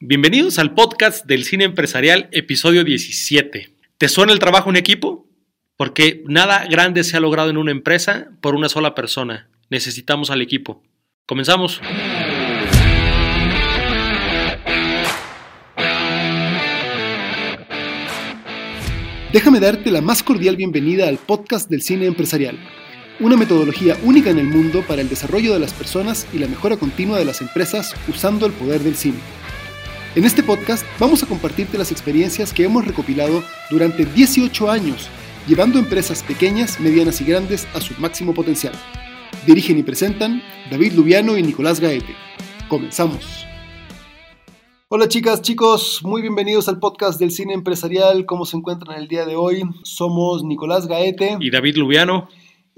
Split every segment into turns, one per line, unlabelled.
Bienvenidos al podcast del cine empresarial, episodio 17. ¿Te suena el trabajo en equipo? Porque nada grande se ha logrado en una empresa por una sola persona. Necesitamos al equipo. Comenzamos.
Déjame darte la más cordial bienvenida al podcast del cine empresarial, una metodología única en el mundo para el desarrollo de las personas y la mejora continua de las empresas usando el poder del cine. En este podcast vamos a compartirte las experiencias que hemos recopilado durante 18 años, llevando empresas pequeñas, medianas y grandes a su máximo potencial. Dirigen y presentan David Lubiano y Nicolás Gaete. Comenzamos. Hola chicas, chicos, muy bienvenidos al podcast del cine empresarial. ¿Cómo se encuentran el día de hoy? Somos Nicolás Gaete
y David Lubiano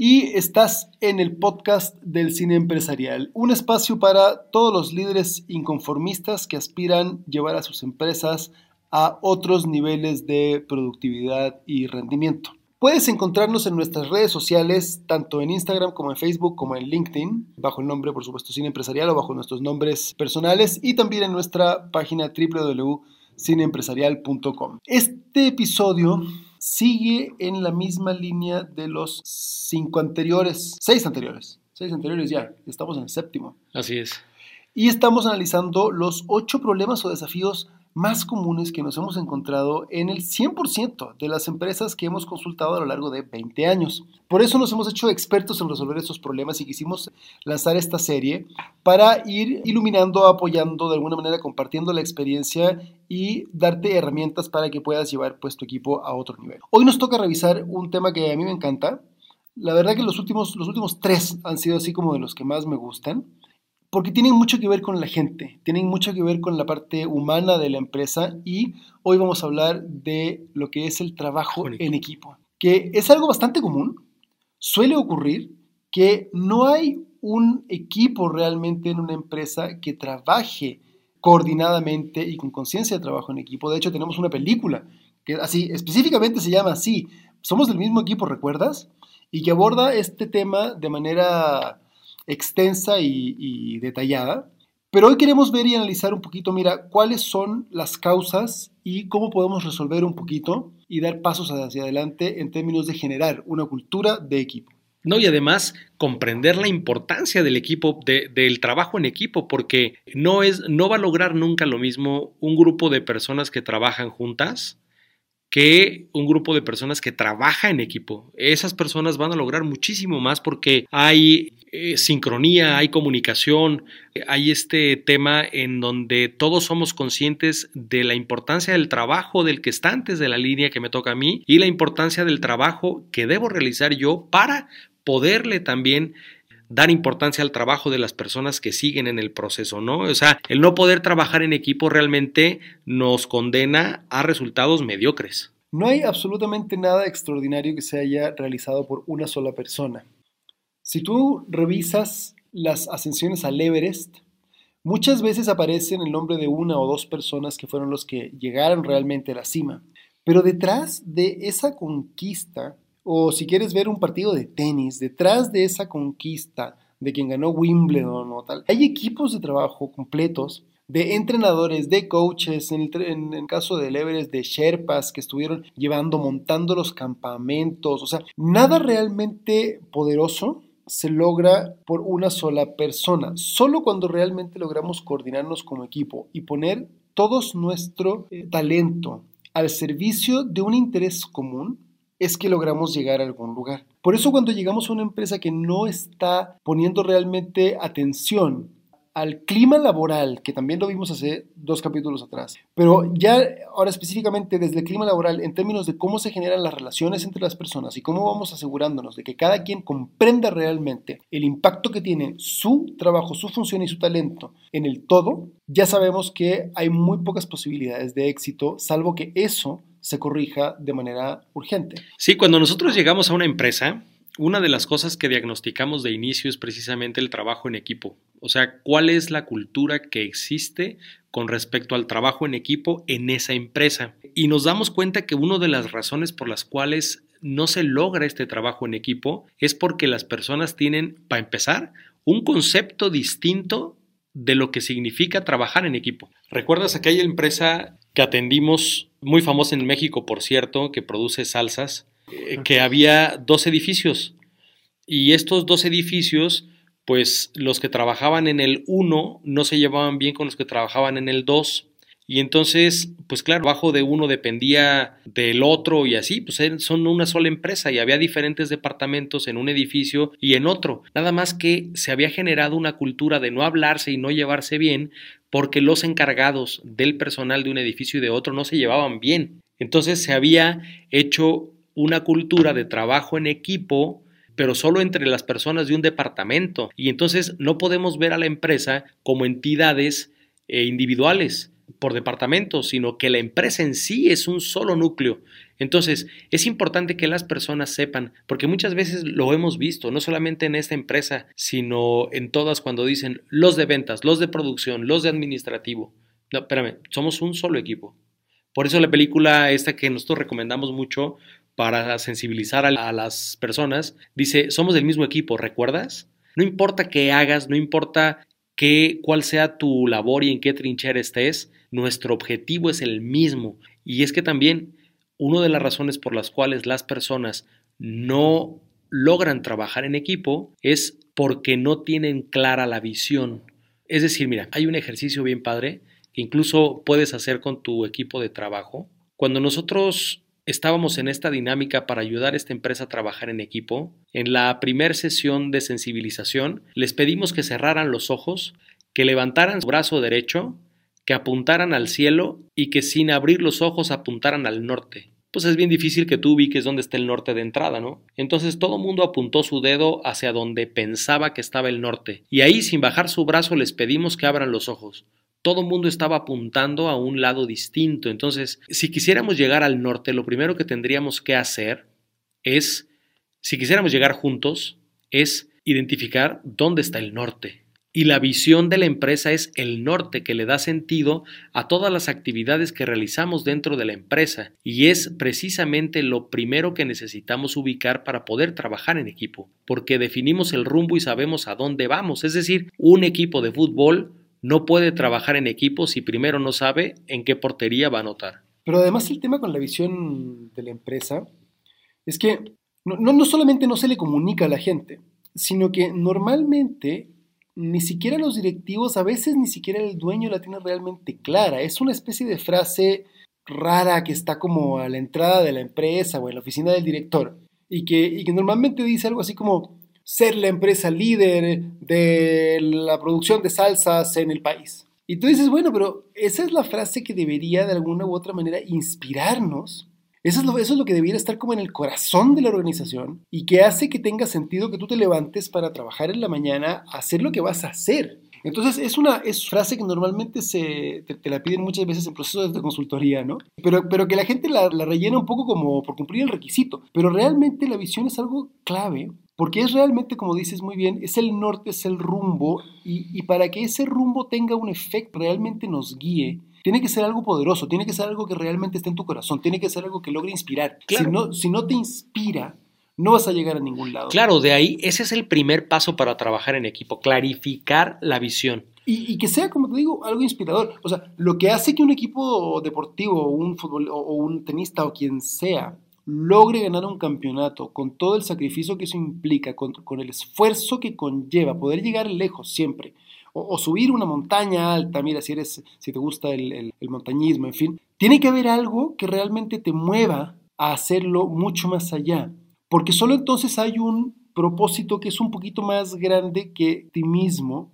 y estás en el podcast del cine empresarial, un espacio para todos los líderes inconformistas que aspiran llevar a sus empresas a otros niveles de productividad y rendimiento. Puedes encontrarnos en nuestras redes sociales, tanto en Instagram como en Facebook como en LinkedIn, bajo el nombre, por supuesto, Cine Empresarial o bajo nuestros nombres personales y también en nuestra página www.cineempresarial.com. Este episodio sigue en la misma línea de los cinco anteriores, seis anteriores, seis anteriores ya, estamos en el séptimo.
Así es.
Y estamos analizando los ocho problemas o desafíos más comunes que nos hemos encontrado en el 100% de las empresas que hemos consultado a lo largo de 20 años. Por eso nos hemos hecho expertos en resolver estos problemas y quisimos lanzar esta serie para ir iluminando, apoyando, de alguna manera compartiendo la experiencia y darte herramientas para que puedas llevar pues, tu equipo a otro nivel. Hoy nos toca revisar un tema que a mí me encanta. La verdad que los últimos, los últimos tres han sido así como de los que más me gustan porque tienen mucho que ver con la gente, tienen mucho que ver con la parte humana de la empresa y hoy vamos a hablar de lo que es el trabajo en equipo, que es algo bastante común, suele ocurrir que no hay un equipo realmente en una empresa que trabaje coordinadamente y con conciencia de trabajo en equipo. De hecho, tenemos una película que así específicamente se llama así, Somos del mismo equipo, ¿recuerdas? Y que aborda este tema de manera extensa y, detallada. Pero hoy queremos ver y analizar un poquito, mira, cuáles son las causas y cómo podemos resolver un poquito y dar pasos hacia adelante en términos de generar una cultura de equipo.
No, y además comprender la importancia del equipo, del trabajo en equipo, porque no es, no va a lograr nunca lo mismo un grupo de personas que trabajan juntas que un grupo de personas que trabaja en equipo. Esas personas van a lograr muchísimo más porque hay eh, sincronía, hay comunicación, hay este tema en donde todos somos conscientes de la importancia del trabajo del que está antes de la línea que me toca a mí y la importancia del trabajo que debo realizar yo para poderle también dar importancia al trabajo de las personas que siguen en el proceso, ¿no? O sea, el no poder trabajar en equipo realmente nos condena a resultados mediocres.
No hay absolutamente nada extraordinario que se haya realizado por una sola persona. Si tú revisas las ascensiones al Everest, muchas veces aparecen el nombre de una o dos personas que fueron los que llegaron realmente a la cima. Pero detrás de esa conquista o si quieres ver un partido de tenis, detrás de esa conquista de quien ganó Wimbledon o tal, hay equipos de trabajo completos de entrenadores, de coaches, en el, caso del Everest, de Sherpas que estuvieron llevando, montando los campamentos, o sea, nada realmente poderoso se logra por una sola persona, solo cuando realmente logramos coordinarnos como equipo y poner todo nuestro eh, talento al servicio de un interés común, es que logramos llegar a algún lugar. Por eso cuando llegamos a una empresa que no está poniendo realmente atención al clima laboral, que también lo vimos hace dos capítulos atrás, pero ya ahora específicamente desde el clima laboral, en términos de cómo se generan las relaciones entre las personas y cómo vamos asegurándonos de que cada quien comprenda realmente el impacto que tiene su trabajo, su función y su talento en el todo, ya sabemos que hay muy pocas posibilidades de éxito, salvo que eso se corrija de manera urgente.
Sí, cuando nosotros llegamos a una empresa, una de las cosas que diagnosticamos de inicio es precisamente el trabajo en equipo. O sea, cuál es la cultura que existe con respecto al trabajo en equipo en esa empresa. Y nos damos cuenta que una de las razones por las cuales no se logra este trabajo en equipo es porque las personas tienen, para empezar, un concepto distinto de lo que significa trabajar en equipo. ¿Recuerdas aquella empresa que atendimos, muy famosa en México, por cierto, que produce salsas, eh, que había dos edificios? Y estos dos edificios, pues los que trabajaban en el 1 no se llevaban bien con los que trabajaban en el 2 y entonces, pues claro, bajo de uno dependía del otro y así, pues son una sola empresa y había diferentes departamentos en un edificio y en otro. Nada más que se había generado una cultura de no hablarse y no llevarse bien porque los encargados del personal de un edificio y de otro no se llevaban bien. Entonces se había hecho una cultura de trabajo en equipo pero solo entre las personas de un departamento. Y entonces no podemos ver a la empresa como entidades eh, individuales por departamento, sino que la empresa en sí es un solo núcleo. Entonces, es importante que las personas sepan, porque muchas veces lo hemos visto, no solamente en esta empresa, sino en todas cuando dicen los de ventas, los de producción, los de administrativo. No, espérame, somos un solo equipo. Por eso la película esta que nosotros recomendamos mucho para sensibilizar a las personas, dice, somos del mismo equipo, ¿recuerdas? No importa qué hagas, no importa qué, cuál sea tu labor y en qué trinchera estés, nuestro objetivo es el mismo. Y es que también una de las razones por las cuales las personas no logran trabajar en equipo es porque no tienen clara la visión. Es decir, mira, hay un ejercicio bien padre que incluso puedes hacer con tu equipo de trabajo. Cuando nosotros estábamos en esta dinámica para ayudar a esta empresa a trabajar en equipo, en la primera sesión de sensibilización les pedimos que cerraran los ojos, que levantaran su brazo derecho que apuntaran al cielo y que sin abrir los ojos apuntaran al norte. Pues es bien difícil que tú ubiques dónde está el norte de entrada, ¿no? Entonces todo el mundo apuntó su dedo hacia donde pensaba que estaba el norte, y ahí sin bajar su brazo les pedimos que abran los ojos. Todo mundo estaba apuntando a un lado distinto. Entonces, si quisiéramos llegar al norte, lo primero que tendríamos que hacer es, si quisiéramos llegar juntos, es identificar dónde está el norte. Y la visión de la empresa es el norte que le da sentido a todas las actividades que realizamos dentro de la empresa y es precisamente lo primero que necesitamos ubicar para poder trabajar en equipo, porque definimos el rumbo y sabemos a dónde vamos, es decir, un equipo de fútbol no puede trabajar en equipo si primero no sabe en qué portería va a anotar.
Pero además el tema con la visión de la empresa es que no, no solamente no se le comunica a la gente, sino que normalmente ni siquiera los directivos, a veces ni siquiera el dueño la tiene realmente clara. Es una especie de frase rara que está como a la entrada de la empresa o en la oficina del director y que, que normalmente dice algo así como ser la empresa líder de la producción de salsas en el país. Y tú dices, bueno, pero esa es la frase que debería de alguna u otra manera inspirarnos eso es, lo, eso es lo que debiera estar como en el corazón de la organización y que hace que tenga sentido que tú te levantes para trabajar en la mañana, hacer lo que vas a hacer. Entonces es una es frase que normalmente se, te, la piden muchas veces en procesos de consultoría, ¿no? Pero, pero que la gente la, rellena un poco como por cumplir el requisito. Pero realmente la visión es algo clave porque es realmente, como dices muy bien, es el norte, es el rumbo y, y para que ese rumbo tenga un efecto, realmente nos guíe, tiene que ser algo poderoso, tiene que ser algo que realmente esté en tu corazón, tiene que ser algo que logre inspirar. Si, no, si no te inspira, no vas a llegar a ningún lado.
Claro, de ahí ese es el primer paso para trabajar en equipo, clarificar la visión.
Y, que sea, como te digo, algo inspirador. O sea, lo que hace que un equipo deportivo, un fútbol, o un tenista o quien sea, logre ganar un campeonato con todo el sacrificio que eso implica, con, con el esfuerzo que conlleva, poder llegar lejos siempre, o, subir una montaña alta, mira, si, eres, si te gusta el, montañismo, en fin, tiene que haber algo que realmente te mueva a hacerlo mucho más allá, porque solo entonces hay un propósito que es un poquito más grande que ti mismo,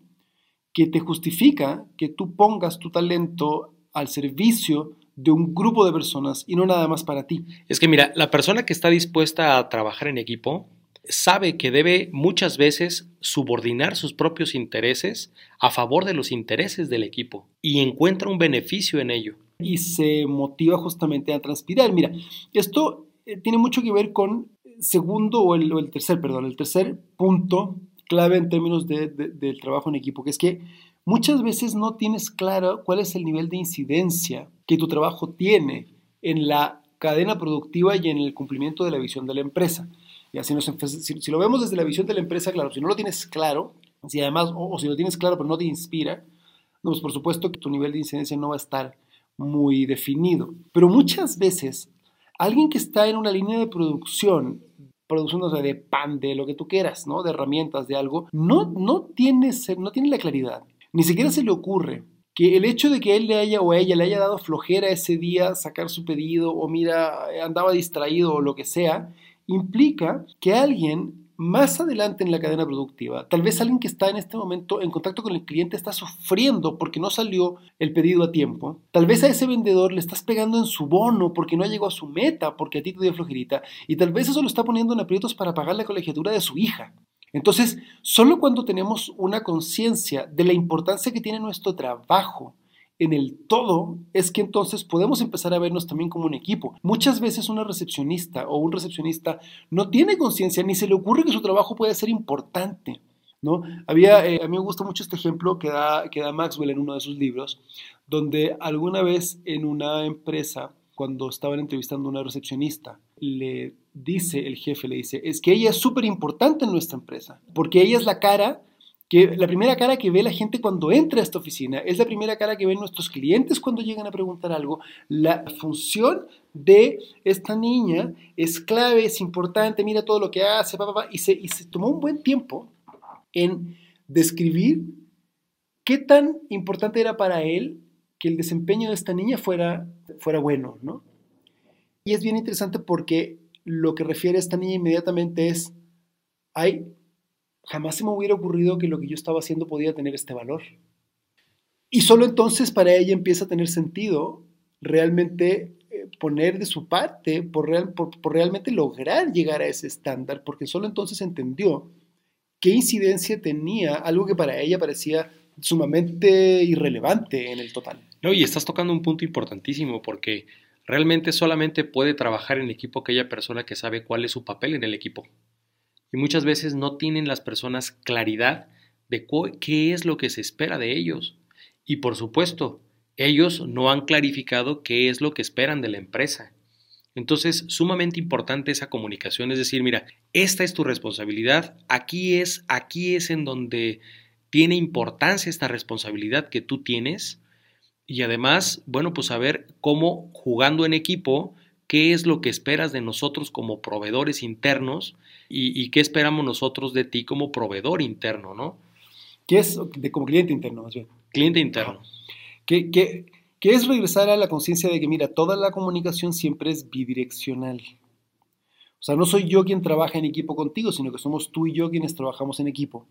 que te justifica que tú pongas tu talento al servicio de un grupo de personas y no nada más para ti.
Es que mira, la persona que está dispuesta a trabajar en equipo sabe que debe muchas veces subordinar sus propios intereses a favor de los intereses del equipo y encuentra un beneficio en ello.
Y se motiva justamente a transpirar. Mira, esto eh, tiene mucho que ver con segundo o el, tercer, perdón, el tercer punto clave en términos del trabajo en equipo, que es que muchas veces no tienes claro cuál es el nivel de incidencia que tu trabajo tiene en la cadena productiva y en el cumplimiento de la visión de la empresa si, lo vemos desde la visión de la empresa, claro, si no lo tienes claro, Si además, o, si lo tienes claro pero no te inspira, pues por supuesto que tu nivel de incidencia no va a estar muy definido. Pero muchas veces, alguien que está en una línea de producción, producción de pan, de lo que tú quieras, ¿no? De herramientas, de algo, no, no, tiene, no tiene la claridad. Ni siquiera se le ocurre que el hecho de que él le haya o ella le haya dado flojera ese día sacar su pedido o mira, andaba distraído o lo que sea, implica que alguien más adelante en la cadena productiva, tal vez alguien que está en este momento en contacto con el cliente está sufriendo porque no salió el pedido a tiempo. Tal vez a ese vendedor le estás pegando en su bono porque no llegó a su meta, porque a ti te dio flojerita. Y tal vez eso lo está poniendo en aprietos para pagar la colegiatura de su hija. Entonces, solo cuando tenemos una conciencia de la importancia que tiene nuestro trabajo, en el todo es que entonces podemos empezar a vernos también como un equipo. Muchas veces una recepcionista o un recepcionista no tiene conciencia ni se le ocurre que su trabajo puede ser importante. ¿no? Había, eh, a mí me gusta mucho este ejemplo que da, que da Maxwell en uno de sus libros, donde alguna vez en una empresa, cuando estaban entrevistando a una recepcionista, le dice el jefe, le dice, es que ella es súper importante en nuestra empresa, porque ella es la cara que la primera cara que ve la gente cuando entra a esta oficina, es la primera cara que ven nuestros clientes cuando llegan a preguntar algo. La función de esta niña es clave, es importante, mira todo lo que hace, y, se, y se tomó un buen tiempo en describir qué tan importante era para él que el desempeño de esta niña fuera, fuera bueno, ¿no? Y es bien interesante porque lo que refiere esta niña inmediatamente es, hay jamás se me hubiera ocurrido que lo que yo estaba haciendo podía tener este valor. Y solo entonces para ella empieza a tener sentido realmente eh, poner de su parte por, por, realmente lograr llegar a ese estándar, porque solo entonces entendió qué incidencia tenía algo que para ella parecía sumamente irrelevante en el total.
No, y estás tocando un punto importantísimo porque realmente solamente puede trabajar en equipo aquella persona que sabe cuál es su papel en el equipo y muchas veces no tienen las personas claridad de qué es lo que se espera de ellos. Y por supuesto, ellos no han clarificado qué es lo que esperan de la empresa. Entonces, sumamente importante esa comunicación, es decir, mira, esta es tu responsabilidad, aquí es, aquí es en donde tiene importancia esta responsabilidad que tú tienes y además, bueno, pues saber cómo jugando en equipo qué es lo que esperas de nosotros como proveedores internos y, qué esperamos nosotros de ti como proveedor interno, ¿no?
¿Qué es de, como cliente interno, más bien?
Cliente interno.
¿Qué, qué, qué es regresar a la conciencia de que, mira, toda la comunicación siempre es bidireccional. O sea, no soy yo quien trabaja en equipo contigo, sino que somos tú y yo quienes trabajamos en equipo.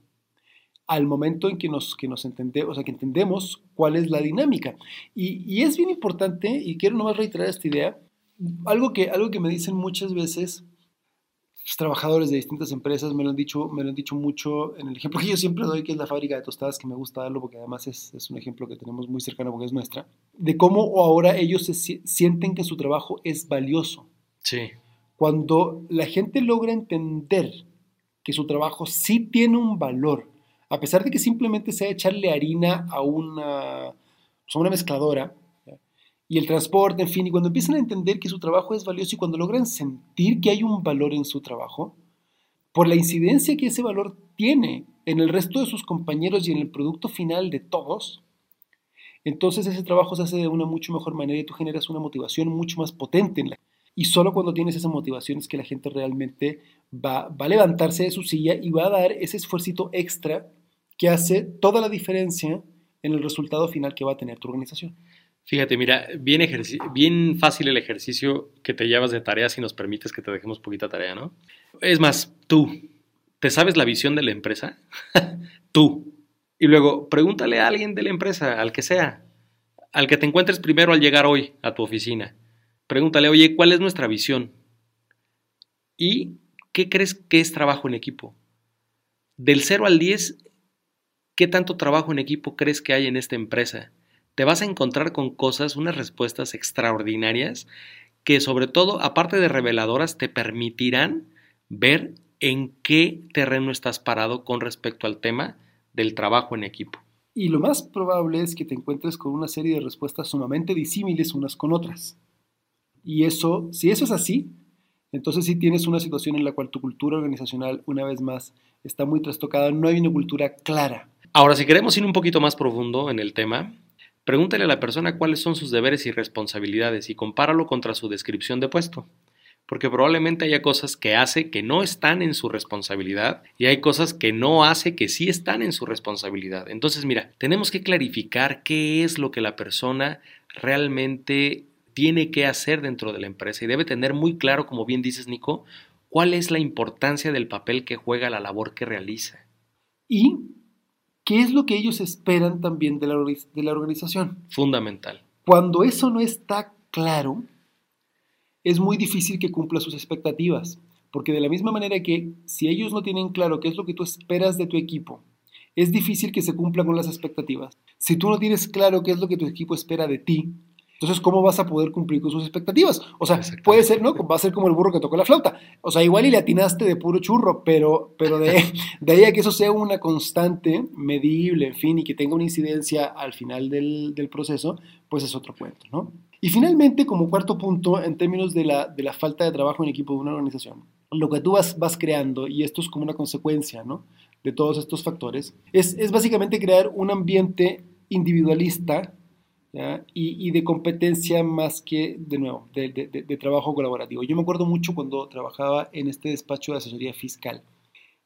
Al momento en que nos, que nos entendemos, o sea, que entendemos cuál es la dinámica. Y, y, es bien importante, y quiero nomás reiterar esta idea, algo que, algo que me dicen muchas veces los trabajadores de distintas empresas me lo han dicho, me lo han dicho mucho en el ejemplo que yo siempre doy, que es la fábrica de tostadas, que me gusta darlo porque además es, es un ejemplo que tenemos muy cercano porque es nuestra, de cómo ahora ellos se sienten que su trabajo es valioso.
Sí.
Cuando la gente logra entender que su trabajo sí tiene un valor, a pesar de que simplemente sea echarle harina a una, pues, una mezcladora, y el transporte, en fin, y cuando empiezan a entender que su trabajo es valioso y cuando logran sentir que hay un valor en su trabajo, por la incidencia que ese valor tiene en el resto de sus compañeros y en el producto final de todos, entonces ese trabajo se hace de una mucho mejor manera y tú generas una motivación mucho más potente en la y solo cuando tienes esa motivación es que la gente realmente va, va a levantarse de su silla y va a dar ese esfuerzo extra que hace toda la diferencia en el resultado final que va a tener tu organización.
Fíjate, mira, bien, bien fácil el ejercicio que te llevas de tarea si nos permites que te dejemos poquita tarea, ¿no? Es más, tú, ¿te sabes la visión de la empresa? tú. Y luego, pregúntale a alguien de la empresa, al que sea, al que te encuentres primero al llegar hoy a tu oficina. Pregúntale, oye, ¿cuál es nuestra visión? ¿Y qué crees que es trabajo en equipo? Del 0 al 10, ¿qué tanto trabajo en equipo crees que hay en esta empresa? te vas a encontrar con cosas, unas respuestas extraordinarias que sobre todo, aparte de reveladoras, te permitirán ver en qué terreno estás parado con respecto al tema del trabajo en equipo.
Y lo más probable es que te encuentres con una serie de respuestas sumamente disímiles unas con otras. Y eso, si eso es así, Entonces, si tienes una situación en la cual tu cultura organizacional, una vez más, está muy trastocada, no hay una cultura clara.
Ahora, si queremos ir un poquito más profundo en el tema, pregúntale a la persona cuáles son sus deberes y responsabilidades y compáralo contra su descripción de puesto porque probablemente haya cosas que hace que no están en su responsabilidad y hay cosas que no hace que sí están en su responsabilidad. Entonces, mira, tenemos que clarificar qué es lo que la persona realmente tiene que hacer dentro de la empresa y debe tener muy claro, como bien dices, Nico, cuál es la importancia del papel que juega la labor que realiza.
Y qué es lo que ellos esperan también de la, de la organización.
Fundamental.
Cuando eso no está claro, es muy difícil que cumpla sus expectativas, porque de la misma manera que si ellos no tienen claro qué es lo que tú esperas de tu equipo, es difícil que se cumplan con las expectativas. Si tú no tienes claro qué es lo que tu equipo espera de ti, entonces, ¿cómo vas a poder cumplir con sus expectativas? O sea, puede ser, ¿no? Va a ser como el burro que tocó la flauta. O sea, igual y le atinaste de puro churro, pero, pero de, de ahí a que eso sea una constante, medible, en fin, y que tenga una incidencia al final del, del proceso, pues es otro cuento, ¿no? Y finalmente, como cuarto punto, en términos de la, de la falta de trabajo en equipo de una organización, lo que tú vas, vas creando, y esto es como una consecuencia, ¿no? De todos estos factores, es, es básicamente crear un ambiente individualista y, y, de competencia más que, de nuevo, de, de, trabajo colaborativo. Yo me acuerdo mucho cuando trabajaba en este despacho de asesoría fiscal,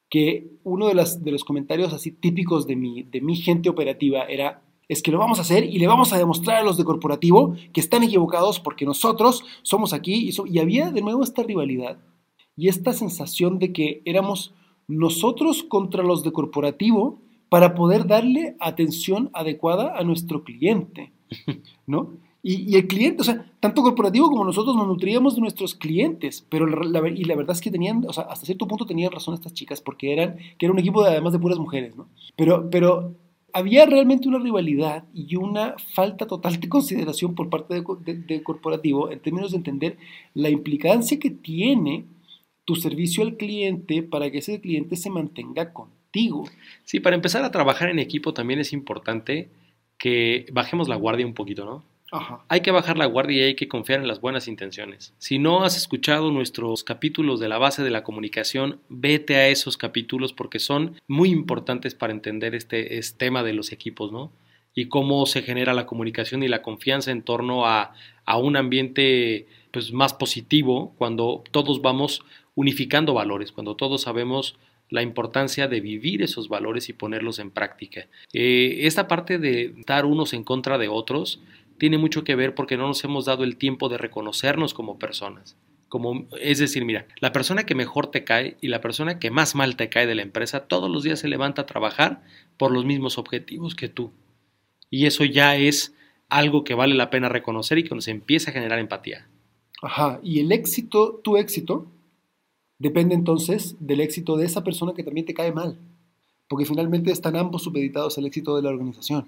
que uno de, las, de los comentarios así típicos de mi, de mi gente operativa era, es que lo vamos a hacer y le vamos a demostrar a los de corporativo que están equivocados porque nosotros somos aquí y, y había de nuevo esta rivalidad y esta sensación de que éramos nosotros contra los de corporativo para poder darle atención adecuada a nuestro cliente. ¿no? Y, el cliente, o sea, tanto corporativo como nosotros nos nutríamos de nuestros clientes, pero la, y la verdad es que tenían, o sea, hasta cierto punto tenían razón estas chicas, porque eran, que era un equipo de, además de puras mujeres, ¿no? Pero, pero había realmente una rivalidad y una falta total de consideración por parte del corporativo en términos de entender la implicancia que tiene tu servicio al cliente para que ese cliente se mantenga contigo.
Sí, para empezar a trabajar en equipo también es importante que bajemos la guardia un poquito, ¿no? Ajá. Hay que bajar la guardia y hay que confiar en las buenas intenciones. Si no has escuchado nuestros capítulos de la base de la comunicación, vete a esos capítulos porque son muy importantes para entender este, este tema de los equipos, ¿no? Y cómo se genera la comunicación y la confianza en torno a, a un ambiente pues, más positivo cuando todos vamos unificando valores, cuando todos sabemos la importancia de vivir esos valores y ponerlos en práctica. Eh, esta parte de estar unos en contra de otros tiene mucho que ver porque no nos hemos dado el tiempo de reconocernos como personas. Como, es decir, mira, la persona que mejor te cae y la persona que más mal te cae de la empresa todos los días se levanta a trabajar por los mismos objetivos que tú. Y eso ya es algo que vale la pena reconocer y que nos empieza a generar empatía.
Ajá, y el éxito, tu éxito, depende entonces del éxito de esa persona que también te cae mal, porque finalmente están ambos supeditados al éxito de la organización.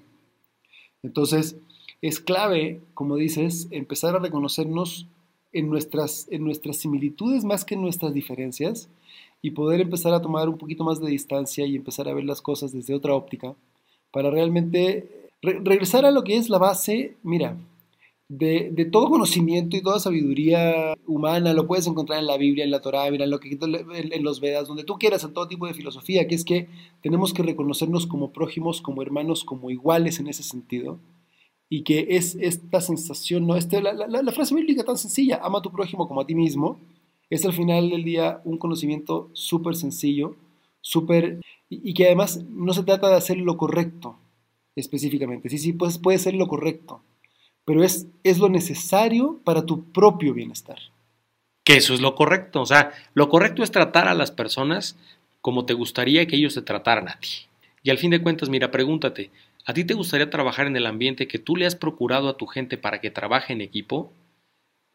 Entonces, es clave, como dices, empezar a reconocernos en nuestras, en nuestras similitudes más que en nuestras diferencias y poder empezar a tomar un poquito más de distancia y empezar a ver las cosas desde otra óptica para realmente regresar a lo que es la base. Mira, de, todo conocimiento y toda sabiduría humana, lo puedes encontrar en la Biblia, en la Torá, en, lo en los Vedas, donde tú quieras, en todo tipo de filosofía, que es que tenemos que reconocernos como prójimos, como hermanos, como iguales en ese sentido, y que es esta sensación, ¿no? Este, la, la, frase bíblica tan sencilla, ama a tu prójimo como a ti mismo, es al final del día un conocimiento súper sencillo, súper, y, y, que además no se trata de hacer lo correcto específicamente, sí, sí, pues puede ser lo correcto, pero es, es lo necesario para tu propio bienestar.
Que eso es lo correcto. O sea, lo correcto es tratar a las personas como te gustaría que ellos te trataran a ti. Y al fin de cuentas, mira, pregúntate, ¿a ti te gustaría trabajar en el ambiente que tú le has procurado a tu gente para que trabaje en equipo?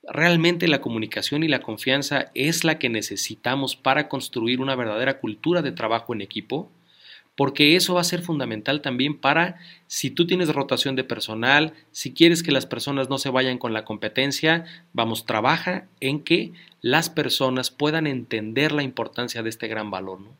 ¿Realmente la comunicación y la confianza es la que necesitamos para construir una verdadera cultura de trabajo en equipo? Porque eso va a ser fundamental también para si tú tienes rotación de personal, si quieres que las personas no se vayan con la competencia, vamos, trabaja en que las personas puedan entender la importancia de este gran valor,
¿no?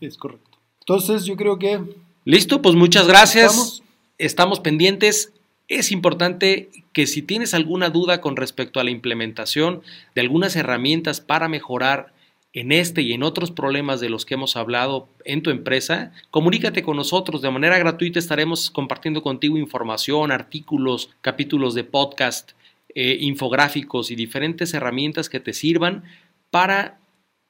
es correcto. Entonces yo creo que...
Listo, pues muchas gracias. Estamos, Estamos pendientes. Es importante que si tienes alguna duda con respecto a la implementación de algunas herramientas para mejorar en este y en otros problemas de los que hemos hablado en tu empresa, comunícate con nosotros. De manera gratuita estaremos compartiendo contigo información, artículos, capítulos de podcast, eh, infográficos y diferentes herramientas que te sirvan para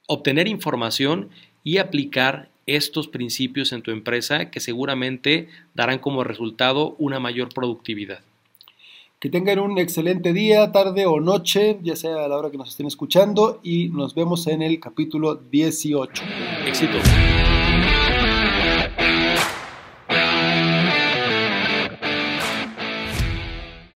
obtener información y aplicar estos principios en tu empresa que seguramente darán como resultado una mayor productividad.
Que tengan un excelente día, tarde o noche, ya sea a la hora que nos estén escuchando y nos vemos en el capítulo 18.
Éxito.